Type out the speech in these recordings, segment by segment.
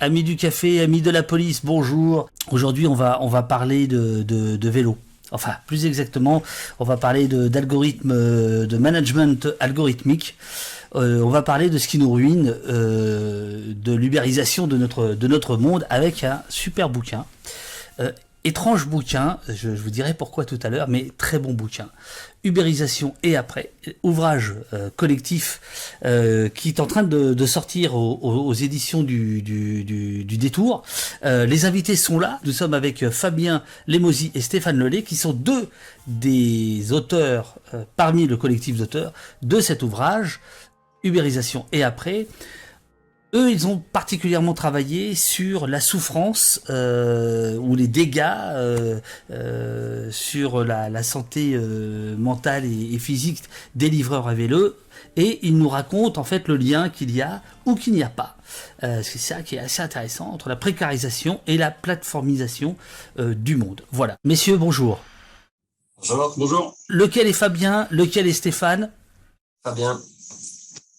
Amis du café, amis de la police, bonjour. Aujourd'hui, on va, on va parler de, de, vélo. Enfin, plus exactement, on va parler d'algorithmes, de, de, management algorithmique. Euh, on va parler de ce qui nous ruine, euh, de l'ubérisation de notre, de notre monde avec un super bouquin. Euh, étrange bouquin, je, vous dirai pourquoi tout à l'heure, mais très bon bouquin. Ubérisation et après, ouvrage euh, collectif euh, qui est en train de, sortir aux, éditions du, Détour. Euh, les invités sont là. Nous sommes avec Fabien Lemosi et Stéphane Lelay, qui sont deux des auteurs parmi le collectif d'auteurs de cet ouvrage. Ubérisation et après. Eux, ils ont particulièrement travaillé sur la souffrance euh, ou les dégâts euh, euh, sur la, santé mentale et, physique des livreurs à vélo. Et ils nous racontent en fait le lien qu'il y a ou qu'il n'y a pas. c'est ça qui est assez intéressant entre la précarisation et la plateformisation du monde. Voilà. Messieurs, bonjour. Bonjour. Bonjour. Lequel est Fabien? Lequel est Stéphane? Fabien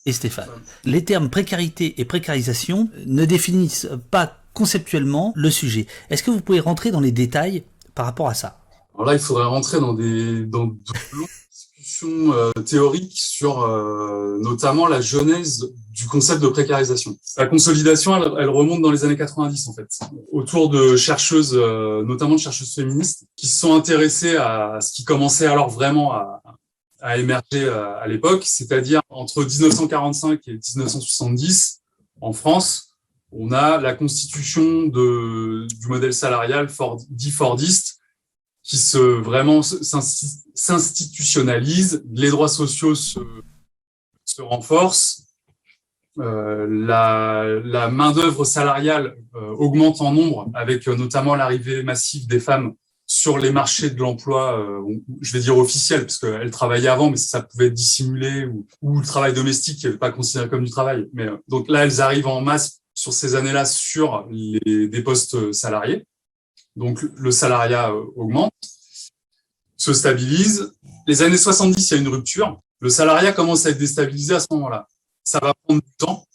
et Stéphane. Les termes précarité et précarisation ne définissent pas conceptuellement le sujet. Est-ce que vous pouvez rentrer dans les détails par rapport à ça? Alors là, il faudrait rentrer dans des discussions euh, théoriques sur euh, notamment la genèse du concept de précarisation. La consolidation, elle, remonte dans les années 90 en fait, autour de chercheuses, euh, notamment de chercheuses féministes, qui se sont intéressées à ce qui commençait alors vraiment à, a émergé euh, à l'époque, c'est-à-dire entre 1945 et 1970 en France, on a la constitution du modèle salarial Ford, dit Fordiste qui se vraiment s'institutionnalise, les droits sociaux se, renforcent, euh, la, la main d'œuvre salariale euh, augmente en nombre avec notamment l'arrivée massive des femmes sur les marchés de l'emploi, euh, je vais dire officiel, parce qu'elle travaillait avant, mais ça pouvait être dissimulé, ou, ou le travail domestique n'est pas considéré comme du travail. Mais euh, donc là, elles arrivent en masse sur ces années-là sur les, des postes salariés. Donc le salariat euh, augmente, se stabilise. Les années 70, il y a une rupture. Le salariat commence à être déstabilisé à ce moment-là. Ça va prendre du temps.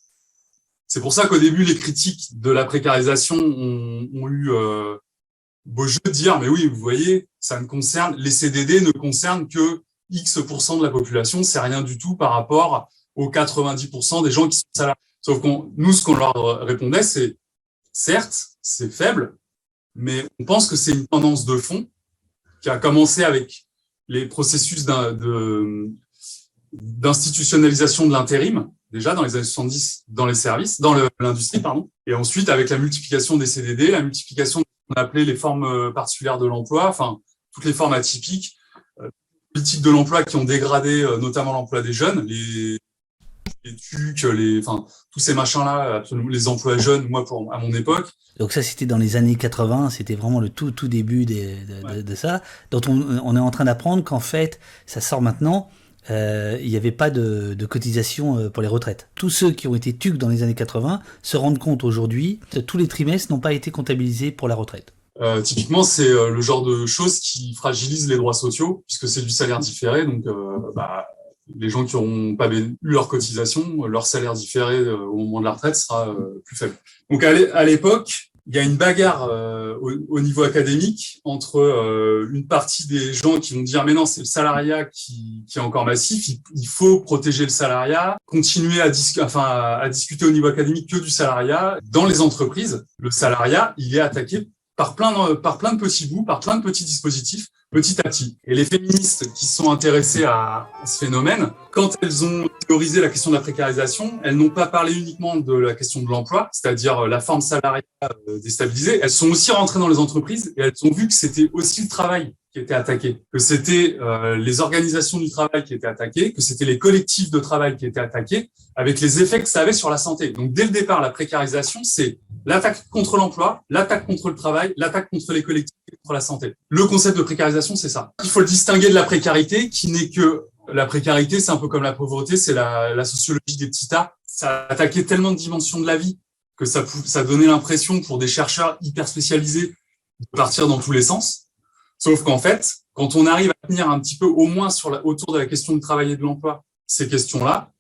C'est pour ça qu'au début, les critiques de la précarisation ont, ont eu euh, beau jeu de dire, mais oui, vous voyez, ça ne concerne, les CDD ne concernent que X% de la population, c'est rien du tout par rapport aux 90% des gens qui sont salariés. Sauf qu'on, nous, ce qu'on leur répondait, c'est, certes, c'est faible, mais on pense que c'est une tendance de fond qui a commencé avec les processus d'institutionnalisation de l'intérim, déjà dans les années 70 dans les services, dans l'industrie, pardon, et ensuite avec la multiplication des CDD, la multiplication on appelait les formes euh, particulières de l'emploi, enfin toutes les formes atypiques, euh, politiques de l'emploi qui ont dégradé euh, notamment l'emploi des jeunes, les, les TUC, les, enfin tous ces machins-là, les emplois jeunes, moi pour à mon époque. Donc ça c'était dans les années 80, c'était vraiment le tout tout début de, de, de, ça, dont on, on est en train d'apprendre qu'en fait ça sort maintenant euh, il n'y avait pas de, cotisation euh, pour les retraites. Tous ceux qui ont été TUC dans les années 80 se rendent compte aujourd'hui que tous les trimestres n'ont pas été comptabilisés pour la retraite. Euh, typiquement, c'est le genre de choses qui fragilisent les droits sociaux, puisque c'est du salaire différé. Donc, bah, les gens qui n'auront pas eu leur cotisation, leur salaire différé au moment de la retraite sera plus faible. Donc, à l'époque, il y a une bagarre euh, au, niveau académique entre euh, une partie des gens qui vont dire mais non c'est le salariat qui, est encore massif, il, faut protéger le salariat, continuer à, enfin, à discuter au niveau académique que du salariat. Dans les entreprises, le salariat il est attaqué par plein par plein de petits bouts, par plein de petits dispositifs petit à petit. Et les féministes qui sont intéressées à, ce phénomène, quand elles ont théorisé la question de la précarisation, elles n'ont pas parlé uniquement de la question de l'emploi, c'est-à-dire euh, la forme salariale euh, déstabilisée, elles sont aussi rentrées dans les entreprises et elles ont vu que c'était aussi le travail qui était attaqué, que c'était euh, les organisations du travail qui étaient attaquées, que c'était les collectifs de travail qui étaient attaqués, avec les effets que ça avait sur la santé. Donc dès le départ, la précarisation, c'est l'attaque contre l'emploi, l'attaque contre le travail, l'attaque contre les collectifs et contre la santé. Le concept de précarisation, c'est ça. Il faut le distinguer de la précarité, qui n'est que la précarité, c'est un peu comme la pauvreté, c'est la, sociologie des petits tas. Ça attaquait tellement de dimensions de la vie que ça, ça donnait l'impression pour des chercheurs hyper spécialisés de partir dans tous les sens. Sauf qu'en fait, quand on arrive à tenir un petit peu au moins sur la, autour de la question de travail et de l'emploi, ces questions-là,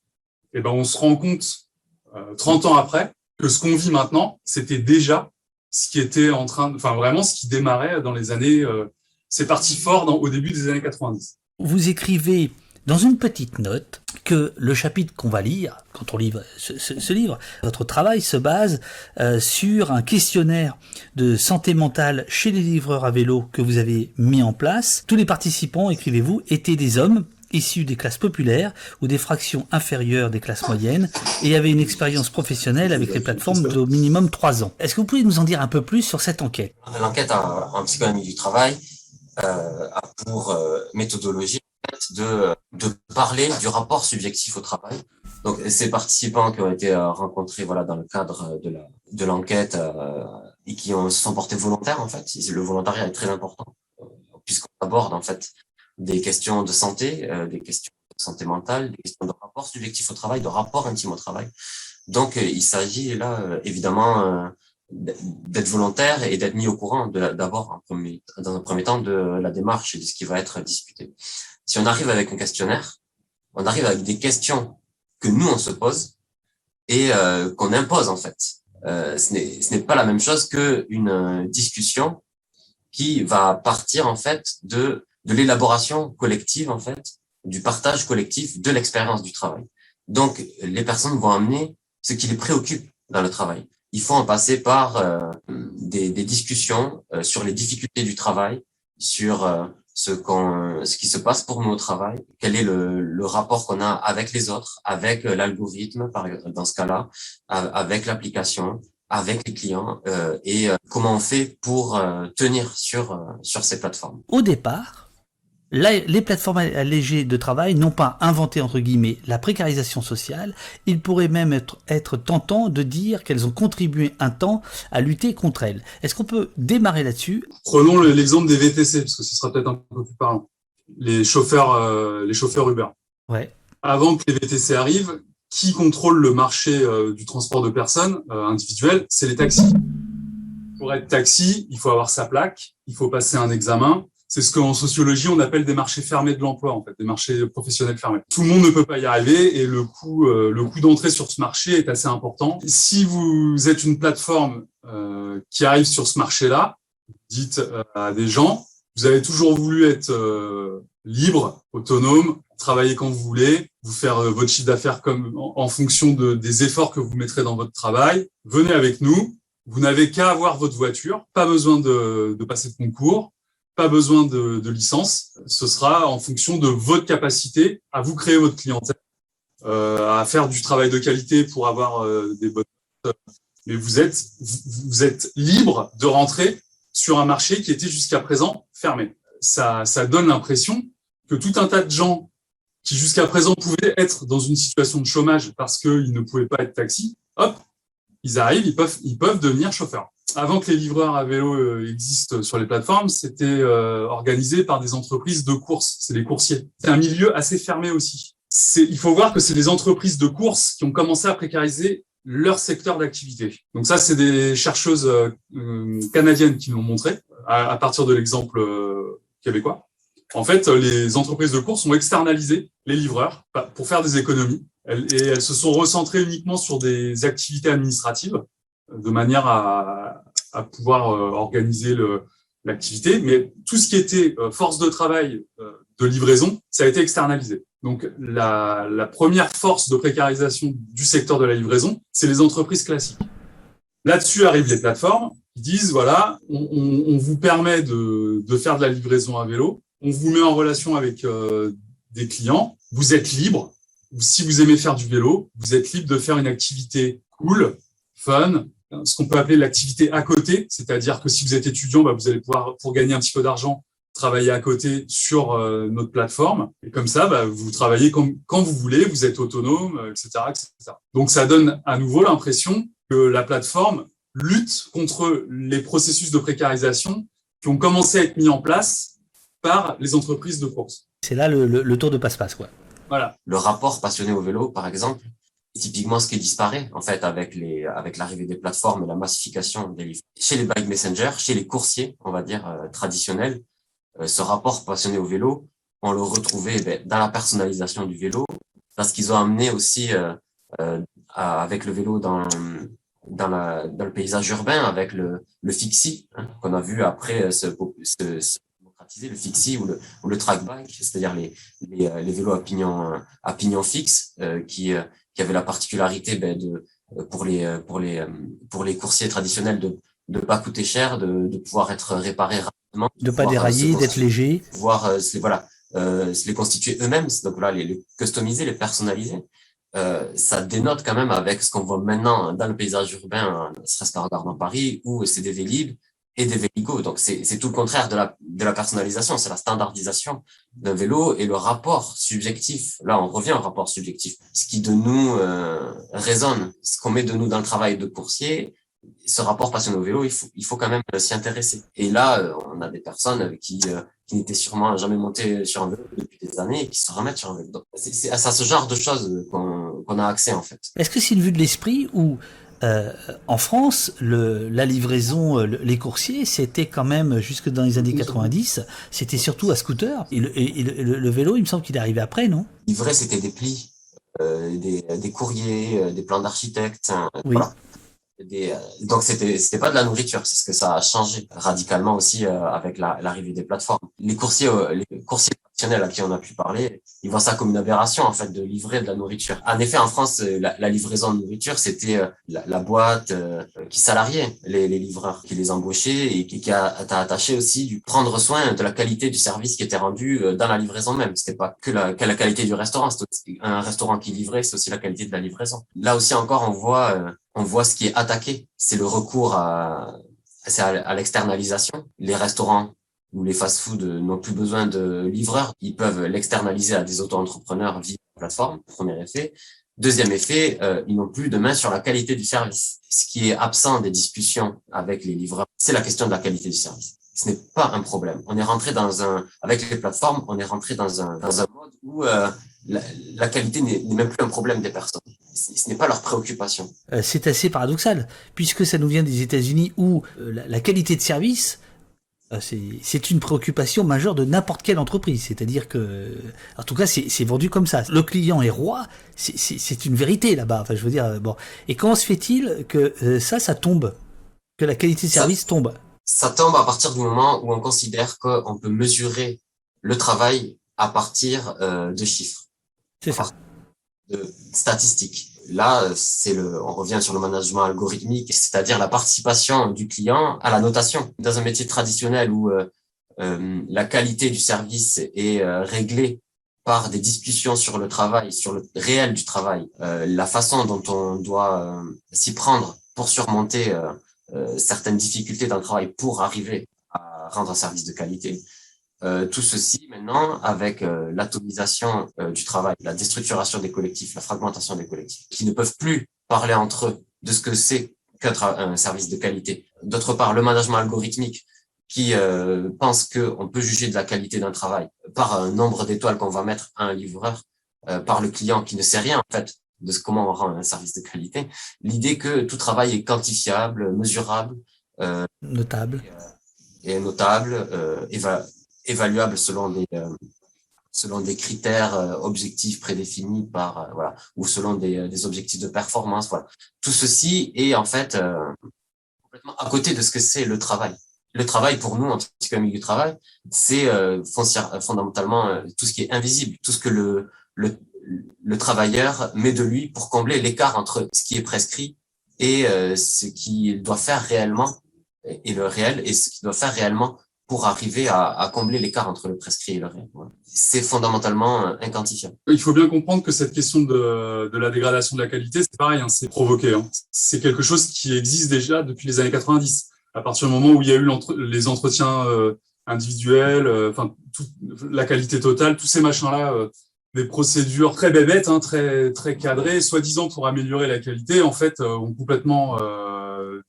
eh ben, on se rend compte, euh, 30 ans après, que ce qu'on vit maintenant, c'était déjà ce qui était en train, enfin vraiment ce qui démarrait dans les années. Euh, c'est parti fort dans, au début des années 90. Vous écrivez dans une petite note que le chapitre qu'on va lire, quand on lit ce, livre, votre travail se base euh, sur un questionnaire de santé mentale chez les livreurs à vélo que vous avez mis en place. Tous les participants, écrivez-vous, étaient des hommes issus des classes populaires ou des fractions inférieures des classes moyennes et avaient une expérience professionnelle avec les plateformes d'au minimum 3 ans. Est-ce que vous pouvez nous en dire un peu plus sur cette enquête? L'enquête en, psychologie du travail euh, a pour euh, méthodologie de, de parler du rapport subjectif au travail. Donc, ces participants qui ont été euh, rencontrés voilà, dans le cadre de, la, de l'enquête et qui ont, se sont portés volontaires, en fait, le volontariat est très important, puisqu'on aborde en fait des questions de santé, euh, des questions de santé mentale, des questions de rapport subjectif au travail, de rapport intime au travail. Donc, il s'agit là, évidemment, d'être volontaire et d'être mis au courant d'abord dans un premier temps de la démarche et de ce qui va être discuté. Si on arrive avec un questionnaire, on arrive avec des questions que nous, on se pose et euh, qu'on impose en fait. Euh, ce n'est pas la même chose qu'une euh, discussion qui va partir en fait de, de l'élaboration collective en fait, du partage collectif de l'expérience du travail. Donc, les personnes vont amener ce qui les préoccupe dans le travail. Il faut en passer par euh, des, des, discussions euh, sur les difficultés du travail, sur ce, qu'on, ce qui se passe pour nous au travail, quel est le, le rapport qu'on a avec les autres, avec euh, l'algorithme, par dans ce cas-là, avec l'application, avec les clients, euh, et euh, comment on fait pour tenir sur, sur ces plateformes. Au départ, les plateformes allégées de travail n'ont pas inventé entre guillemets la précarisation sociale, il pourrait même être, être tentant de dire qu'elles ont contribué un temps à lutter contre elle. Est-ce qu'on peut démarrer là-dessus? Prenons l'exemple des VTC, parce que ce sera peut-être un peu plus parlant. Les chauffeurs, euh, les chauffeurs Uber. Ouais. Avant que les VTC arrivent, qui contrôle le marché euh, du transport de personnes euh, individuel? C'est les taxis. Pour être taxi, il faut avoir sa plaque, il faut passer un examen, c'est ce qu'en sociologie on appelle des marchés fermés de l'emploi, en fait, des marchés professionnels fermés. Tout le monde ne peut pas y arriver et le coût, euh, le coût d'entrée sur ce marché est assez important. Si vous êtes une plateforme euh, qui arrive sur ce marché-là, dites euh, à des gens, vous avez toujours voulu être libre, autonome, travailler quand vous voulez, vous faire votre chiffre d'affaires comme en, fonction de, des efforts que vous mettrez dans votre travail. Venez avec nous. Vous n'avez qu'à avoir votre voiture, pas besoin de, de passer de concours pas besoin de, de, licence. Ce sera en fonction de votre capacité à vous créer votre clientèle, euh, à faire du travail de qualité pour avoir euh, des bonnes. Mais vous êtes, vous êtes libre de rentrer sur un marché qui était jusqu'à présent fermé. Ça, ça donne l'impression que tout un tas de gens qui jusqu'à présent pouvaient être dans une situation de chômage parce qu'ils ne pouvaient pas être taxi, hop, ils arrivent, ils peuvent, ils peuvent devenir chauffeurs avant que les livreurs à vélo euh, existent sur les plateformes, c'était euh, organisé par des entreprises de course. C'est les coursiers. C'est un milieu assez fermé aussi. Il faut voir que c'est des entreprises de course qui ont commencé à précariser leur secteur d'activité. Donc ça, c'est des chercheuses euh, canadiennes qui l'ont montré à, partir de l'exemple québécois. En fait, les entreprises de course ont externalisé les livreurs pour faire des économies et elles se sont recentrées uniquement sur des activités administratives de manière à, à pouvoir euh, organiser l'activité. Mais tout ce qui était euh, force de travail euh, de livraison, ça a été externalisé. Donc la, première force de précarisation du secteur de la livraison, c'est les entreprises classiques. Là-dessus arrivent les plateformes qui disent voilà, on, vous permet de, faire de la livraison à vélo, on vous met en relation avec des clients, vous êtes libre. Si vous aimez faire du vélo, vous êtes libre de faire une activité cool, fun, ce qu'on peut appeler l'activité à côté, c'est-à-dire que si vous êtes étudiant, bah, vous allez pouvoir, pour gagner un petit peu d'argent, travailler à côté sur euh, notre plateforme. Et comme ça, bah, vous travaillez quand, vous voulez, vous êtes autonome, etc., euh, etc. Donc ça donne à nouveau l'impression que la plateforme lutte contre les processus de précarisation qui ont commencé à être mis en place par les entreprises de course. C'est là le, tour de passe-passe, quoi. Voilà. Le rapport passionné au vélo, par exemple, typiquement ce qui disparaît en fait avec les avec l'arrivée des plateformes et la massification des livres. Chez les bike messengers, chez les coursiers, on va dire euh, traditionnels, euh, ce rapport passionné au vélo, on le retrouvait ben, dans la personnalisation du vélo, parce qu'ils ont amené aussi euh, avec le vélo dans dans, la, dans le paysage urbain avec le, le fixie hein, qu'on a vu après se, se, démocratiser, le fixie ou le, ou le track bike, c'est-à-dire les, les, les, vélos à pignon, à pignon fixe qui, qui avaient la particularité ben, de, pour, les, pour, les, pour les coursiers traditionnels de ne pas coûter cher, de, de pouvoir être réparé rapidement. De ne pas dérailler, d'être léger. Voir, voilà, euh, se les constituer eux-mêmes, donc là, les, les, customiser, les personnaliser. Euh, ça dénote quand même avec ce qu'on voit maintenant dans le paysage urbain, serait-ce qu'à regarder dans Paris, où c'est des Vélib et des Véligo. Donc, c'est tout le contraire de la, de la personnalisation, c'est la standardisation d'un vélo et le rapport subjectif. Là, on revient au rapport subjectif. Ce qui de nous euh, résonne, ce qu'on met de nous dans le travail de coursier, ce rapport passionné au vélo, il faut, il faut quand même s'y intéresser. Et là, euh, on a des personnes qui, euh, qui n'étaient sûrement jamais montées sur un vélo depuis des années et qui se remettent sur un vélo. C'est à ce genre de choses qu'on a accès en fait. Est-ce que c'est une vue de l'esprit ou euh, en France, le, la livraison, les coursiers, c'était quand même jusque dans les années 90, c'était surtout à scooter. Et le, et le, vélo, il me semble qu'il est arrivé après, non? Livrer, c'était des plis, euh, des, des, courriers, des plans d'architectes. Hein, oui. Voilà. Des, euh, donc c'était c'était pas de la nourriture, c'est ce que ça a changé radicalement aussi euh, avec l'arrivée des plateformes. Les coursiers euh, les coursiers à qui on a pu parler, ils voient ça comme une aberration en fait de livrer de la nourriture. En effet, en France, euh, la, livraison de nourriture, c'était euh, la, boîte euh, qui salariait les, les, livreurs, qui les embauchait et qui, qui a, attaché aussi du prendre soin de la qualité du service qui était rendu dans la livraison même. C'était pas que la, qualité du restaurant, un restaurant qui livrait, c'est aussi la qualité de la livraison. Là aussi encore, on voit on voit ce qui est attaqué, c'est le recours à c'est à l'externalisation. Les restaurants où les fast-foods n'ont plus besoin de livreurs, ils peuvent l'externaliser à des auto-entrepreneurs via la plateforme, premier effet. Deuxième effet, euh, ils n'ont plus de main sur la qualité du service. Ce qui est absent des discussions avec les livreurs, c'est la question de la qualité du service. Ce n'est pas un problème. On est rentré dans un, avec les plateformes, on est rentré dans un, dans un mode où euh, la, qualité n'est même plus un problème des personnes. Ce n'est pas leur préoccupation. Euh, c'est assez paradoxal, puisque ça nous vient des États-Unis où la, qualité de service c'est une préoccupation majeure de n'importe quelle entreprise. C'est-à-dire que, en tout cas, c'est vendu comme ça. Le client est roi, c'est une vérité là-bas. Enfin, je veux dire, bon. Et comment se fait-il que euh, ça, ça tombe, que la qualité de service tombe? Ça tombe à partir du moment où on considère qu'on peut mesurer le travail à partir euh, de chiffres. C'est ça. De statistiques. Là, c'est le, on revient sur le management algorithmique, c'est-à-dire la participation du client à la notation. Dans un métier traditionnel où euh, euh la qualité du service est euh, réglée par des discussions sur le travail, sur le réel du travail, euh, la façon dont on doit s'y prendre pour surmonter certaines difficultés dans le travail pour arriver à rendre un service de qualité. Euh, tout ceci maintenant avec euh, l'atomisation euh, du travail, la déstructuration des collectifs, la fragmentation des collectifs, qui ne peuvent plus parler entre eux de ce que c'est qu'un un service de qualité. D'autre part, le management algorithmique qui pense qu'on peut juger de la qualité d'un travail par un nombre d'étoiles qu'on va mettre à un livreur, par le client qui ne sait rien en fait de ce, comment on rend un service de qualité. L'idée que tout travail est quantifiable, mesurable, notable et, notable, et va évaluable selon des euh, selon des critères euh, objectifs prédéfinis par euh, voilà ou selon des, des, objectifs de performance voilà. Tout ceci est en fait complètement à côté de ce que c'est le travail. Le travail pour nous en tant que milieu du travail c'est fondamentalement tout ce qui est invisible tout ce que le, le le travailleur met de lui pour combler l'écart entre ce qui est prescrit et ce qu'il doit faire réellement et le réel et ce qu'il doit faire réellement pour arriver à, combler l'écart entre le prescrit et le réel. C'est fondamentalement euh, inquantifiable. Il faut bien comprendre que cette question de, la dégradation de la qualité, c'est pareil, hein, c'est provoqué. Hein. C'est quelque chose qui existe déjà depuis les années 90. À partir du moment où il y a eu les entretiens euh, individuels, euh, enfin la qualité totale, tous ces machins-là, des procédures très bébêtes, hein, très très cadrées, soi-disant pour améliorer la qualité, en fait, ont complètement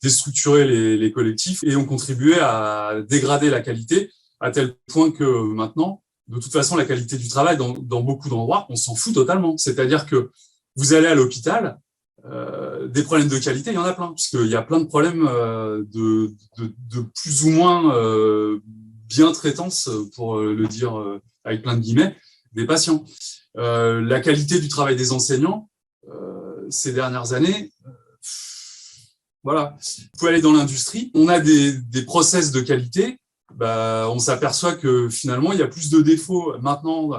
déstructurer les, les, collectifs et ont contribué à dégrader la qualité à tel point que maintenant, de toute façon, la qualité du travail dans, dans beaucoup d'endroits, on s'en fout totalement. C'est-à-dire que vous allez à l'hôpital, euh, des problèmes de qualité, il y en a plein, puisqu'il y a plein de problèmes euh, de, de, de, plus ou moins euh, bien traitance, pour le dire euh, avec plein de guillemets, des patients. Euh, la qualité du travail des enseignants, ces dernières années, Voilà. Vous pouvez aller dans l'industrie. On a des, des process de qualité. Bah, on s'aperçoit que finalement, il y a plus de défauts maintenant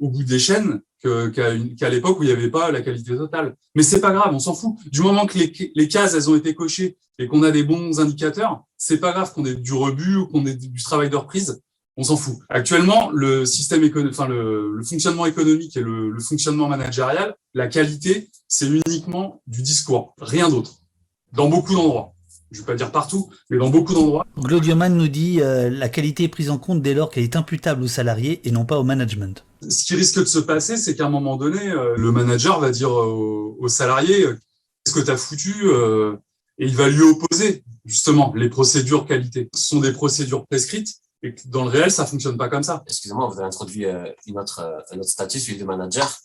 au bout des chaînes qu'à l'époque où il n'y avait pas la qualité totale. Mais c'est pas grave, on s'en fout. Du moment que les, les, cases elles ont été cochées et qu'on a des bons indicateurs, c'est pas grave qu'on ait du rebut ou qu'on ait du travail de reprise. On s'en fout. Actuellement, le système économique, enfin le, le, fonctionnement économique et le, le fonctionnement managérial, la qualité, c'est uniquement du discours, rien d'autre. Dans beaucoup d'endroits je ne vais pas dire partout, mais dans beaucoup d'endroits. Glodioman nous dit euh, la qualité est prise en compte dès lors qu'elle est imputable aux salariés et non pas au management. Ce qui risque de se passer, c'est qu'à un moment donné, euh, le manager va dire aux, aux salariés euh, qu'est-ce que tu as foutu et il va lui opposer justement les procédures qualité. Ce sont des procédures prescrites et dans le réel, ça fonctionne pas comme ça. Excusez-moi, vous avez introduit une autre, un autre statut, celui de manager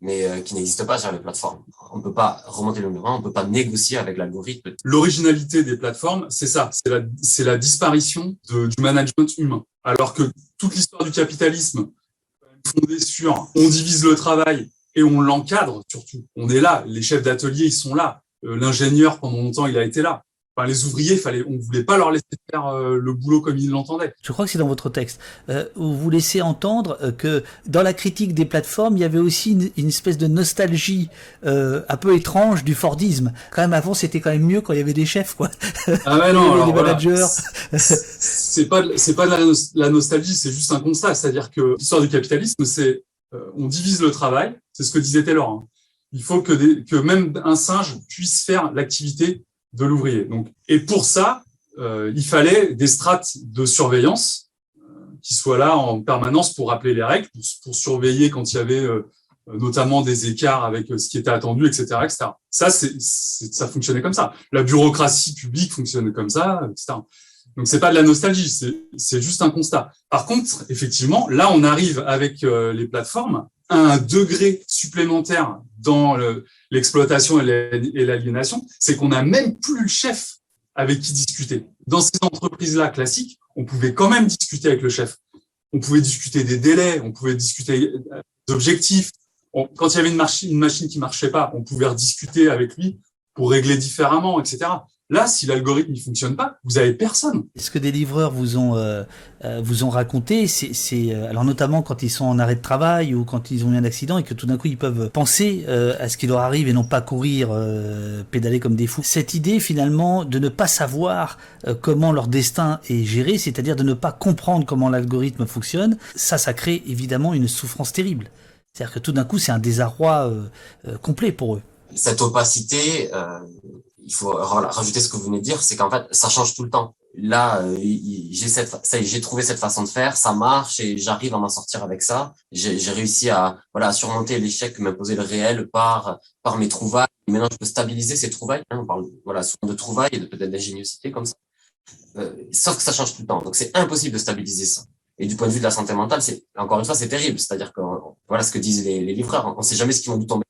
mais euh, qui n'existe pas sur les plateformes. On ne peut pas remonter le mur, on ne peut pas négocier avec l'algorithme. L'originalité des plateformes, c'est ça, c'est la, c'est la disparition de, du management humain. Alors que toute l'histoire du capitalisme fondée sur on divise le travail et on l'encadre surtout. On est là, les chefs d'atelier, ils sont là. Euh, l'ingénieur, pendant longtemps, il a été là les ouvriers, fallait, on voulait pas leur laisser faire euh, le boulot comme ils l'entendaient. Je crois que c'est dans votre texte. Euh, où vous laissez entendre euh, que dans la critique des plateformes, il y avait aussi une, espèce de nostalgie un peu étrange du Fordisme. Quand même, avant, c'était quand même mieux quand il y avait des chefs, quoi. Ah ouais, non, alors, managers. C'est pas, c'est pas de la, nostalgie, c'est juste un constat. C'est-à-dire que l'histoire du capitalisme, c'est on divise le travail. C'est ce que disait Taylor. Hein. Il faut que, des, que même un singe puisse faire l'activité de l'ouvrier. Donc, et pour ça, euh, il fallait des strates de surveillance euh, qui soient là en permanence pour rappeler les règles, pour, surveiller quand il y avait euh, notamment des écarts avec ce qui était attendu, etc., etc. Ça, c'est, ça fonctionnait comme ça. La bureaucratie publique fonctionnait comme ça, etc. Donc c'est pas de la nostalgie, c'est juste un constat. Par contre, effectivement, là, on arrive avec les plateformes un degré supplémentaire dans le, l'exploitation et l'aliénation, c'est qu'on n'a même plus le chef avec qui discuter. Dans ces entreprises-là classiques, on pouvait quand même discuter avec le chef. On pouvait discuter des délais, on pouvait discuter des objectifs. quand il y avait une, machine, une machine qui marchait pas, on pouvait rediscuter avec lui pour régler différemment, etc. Là, si l'algorithme ne fonctionne pas, vous avez personne. Ce que des livreurs vous ont euh, euh, vous ont raconté, c'est euh, alors notamment quand ils sont en arrêt de travail ou quand ils ont eu un accident et que tout d'un coup ils peuvent penser à ce qui leur arrive et non pas courir, pédaler comme des fous. Cette idée finalement de ne pas savoir comment leur destin est géré, c'est-à-dire de ne pas comprendre comment l'algorithme fonctionne, ça, ça crée évidemment une souffrance terrible. C'est-à-dire que tout d'un coup c'est un désarroi complet pour eux. Cette opacité il faut rajouter ce que vous venez de dire, c'est qu'en fait, ça change tout le temps. Là, euh, j'ai cette, j'ai trouvé cette façon de faire, ça marche et j'arrive à m'en sortir avec ça. J'ai réussi à, voilà, à surmonter l'échec que m'imposait le réel par, par mes trouvailles. Maintenant, je peux stabiliser ces trouvailles. Hein, on parle, voilà, souvent de trouvailles et de peut-être d'ingéniosité comme ça. Euh, sauf que ça change tout le temps. Donc, c'est impossible de stabiliser ça. Et du point de vue de la santé mentale, c'est encore une fois, c'est terrible. C'est-à-dire que voilà ce que disent les, les livreurs. On ne sait jamais ce qui vont nous tomber.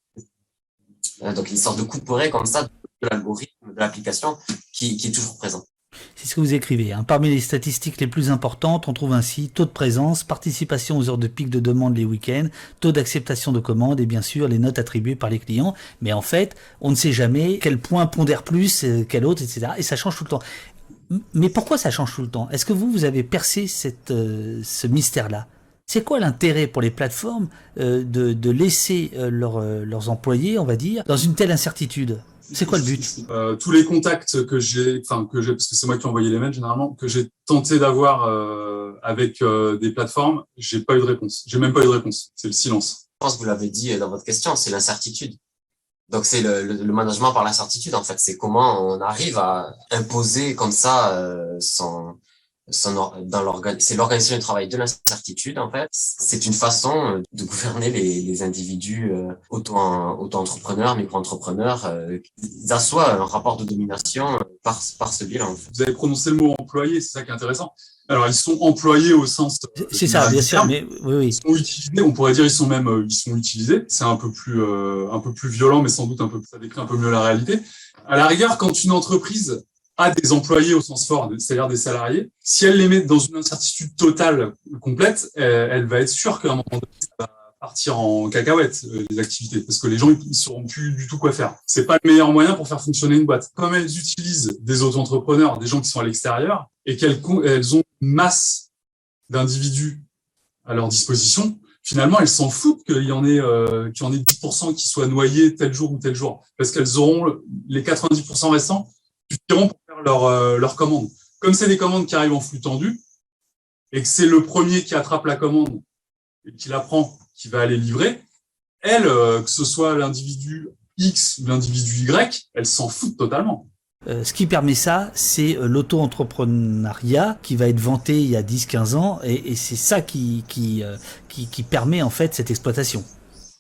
Euh, donc, une sorte de coup de pourret comme ça de l'algorithme, de l'application qui, est toujours présent. C'est ce que vous écrivez. Hein. Parmi les statistiques les plus importantes, on trouve ainsi taux de présence, participation aux heures de pic de demande les week-ends, taux d'acceptation de commandes et bien sûr les notes attribuées par les clients. Mais en fait, on ne sait jamais quel point pondère plus, euh, quel autre, etc. Et ça change tout le temps. Mais pourquoi ça change tout le temps? Est-ce que vous, vous avez percé euh, ce mystère-là? C'est quoi l'intérêt pour les plateformes euh, de, de, laisser leurs employés, on va dire, dans une telle incertitude? C'est quoi le but? Euh, Tous les contacts que j'ai, enfin que j'ai, parce que c'est moi qui ai envoyé les mails généralement, que j'ai tenté d'avoir euh, avec euh, des plateformes, j'ai pas eu de réponse. J'ai même pas eu de réponse. C'est le silence. Je pense que vous l'avez dit dans votre question, c'est l'incertitude. Donc c'est le, le, management par l'incertitude en fait. C'est comment on arrive à imposer comme ça euh, son dans c'est l'organisation du travail de l'incertitude en fait. C'est une façon euh, de gouverner les, les individus euh, auto auto-entrepreneurs, micro-entrepreneurs. Euh, ils assoient un rapport de domination euh, par par ce bilan. En fait. Vous avez prononcé le mot employé, c'est ça qui est intéressant. Alors ils sont employés au sens. C'est ça, bien sûr, mais oui, oui. Ils sont utilisés. On pourrait dire ils sont même ils sont utilisés. C'est un peu plus un peu plus violent, mais sans doute un peu ça décrit un peu mieux la réalité. À la rigueur, quand une entreprise à des employés au sens fort, c'est-à-dire des salariés, si elle les met dans une incertitude totale, complète, elle, va être sûre qu'à un moment donné, ça va partir en cacahuète les activités parce que les gens ils sauront plus du tout quoi faire. C'est pas le meilleur moyen pour faire fonctionner une boîte. Comme elles utilisent des auto-entrepreneurs, des gens qui sont à l'extérieur et qu'elles elles ont une masse d'individus à leur disposition, finalement, elles s'en foutent qu'il y en ait, euh, qu'il y en ait 10% qui soient noyés tel jour ou tel jour, parce qu'elles auront les 90% restants suffiront pour faire leur, euh, leur commande. Comme c'est des commandes qui arrivent en flux tendu, et que c'est le premier qui attrape la commande et qui la prend, qui va aller livrer, elle, euh, que ce soit l'individu X ou l'individu Y, elle s'en fout totalement. Euh, ce qui permet ça, c'est euh, l'auto-entrepreneuriat qui va être vanté il y a 10-15 ans, et, c'est ça qui, euh, qui, qui, permet en fait cette exploitation.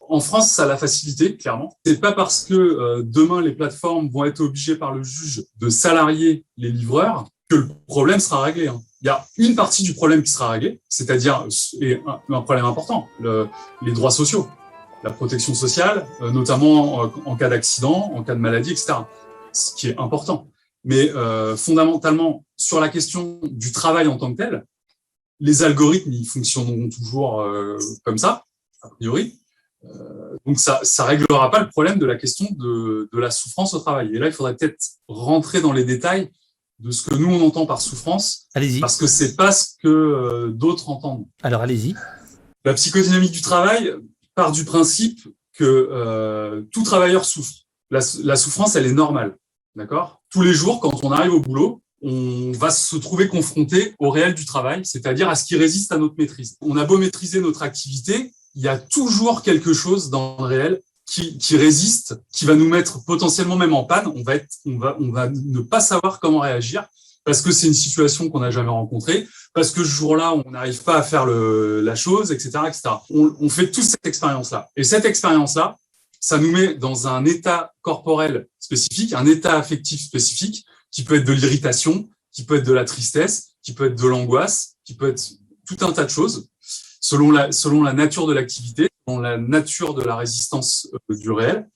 En France, ça la facilité, clairement. C'est pas parce que demain les plateformes vont être obligées par le juge de salarier les livreurs que le problème sera réglé. Hein. Il y a une partie du problème qui sera réglée, c'est-à-dire et un, problème important, les droits sociaux, la protection sociale, notamment en cas d'accident, en cas de maladie, etc ce qui est important. Mais euh, fondamentalement, sur la question du travail en tant que tel, les algorithmes, ils fonctionneront toujours euh, comme ça, a priori. Euh, donc ça ça réglera pas le problème de la question de, de la souffrance au travail. Et là, il faudrait peut-être rentrer dans les détails de ce que nous on entend par souffrance, allez-y. parce que c'est pas ce que euh, d'autres entendent. Alors allez-y. La psychodynamique du travail part du principe que euh, tout travailleur souffre. La, la souffrance, elle est normale. D'accord? Tous les jours, quand on arrive au boulot, on va se trouver confronté au réel du travail, c'est-à-dire à ce qui résiste à notre maîtrise. On a beau maîtriser notre activité, il y a toujours quelque chose dans le réel qui, résiste, qui va nous mettre potentiellement même en panne. On va être, on va, on va ne pas savoir comment réagir parce que c'est une situation qu'on n'a jamais rencontrée, parce que ce jour-là, on n'arrive pas à faire la chose, etc., etc. On, on fait toute cette expérience-là. Et cette expérience-là, ça nous met dans un état corporel spécifique, un état affectif spécifique, qui peut être de l'irritation, qui peut être de la tristesse, qui peut être de l'angoisse, qui peut être tout un tas de choses, selon la, selon la nature de l'activité, selon la nature de la résistance euh, du réel.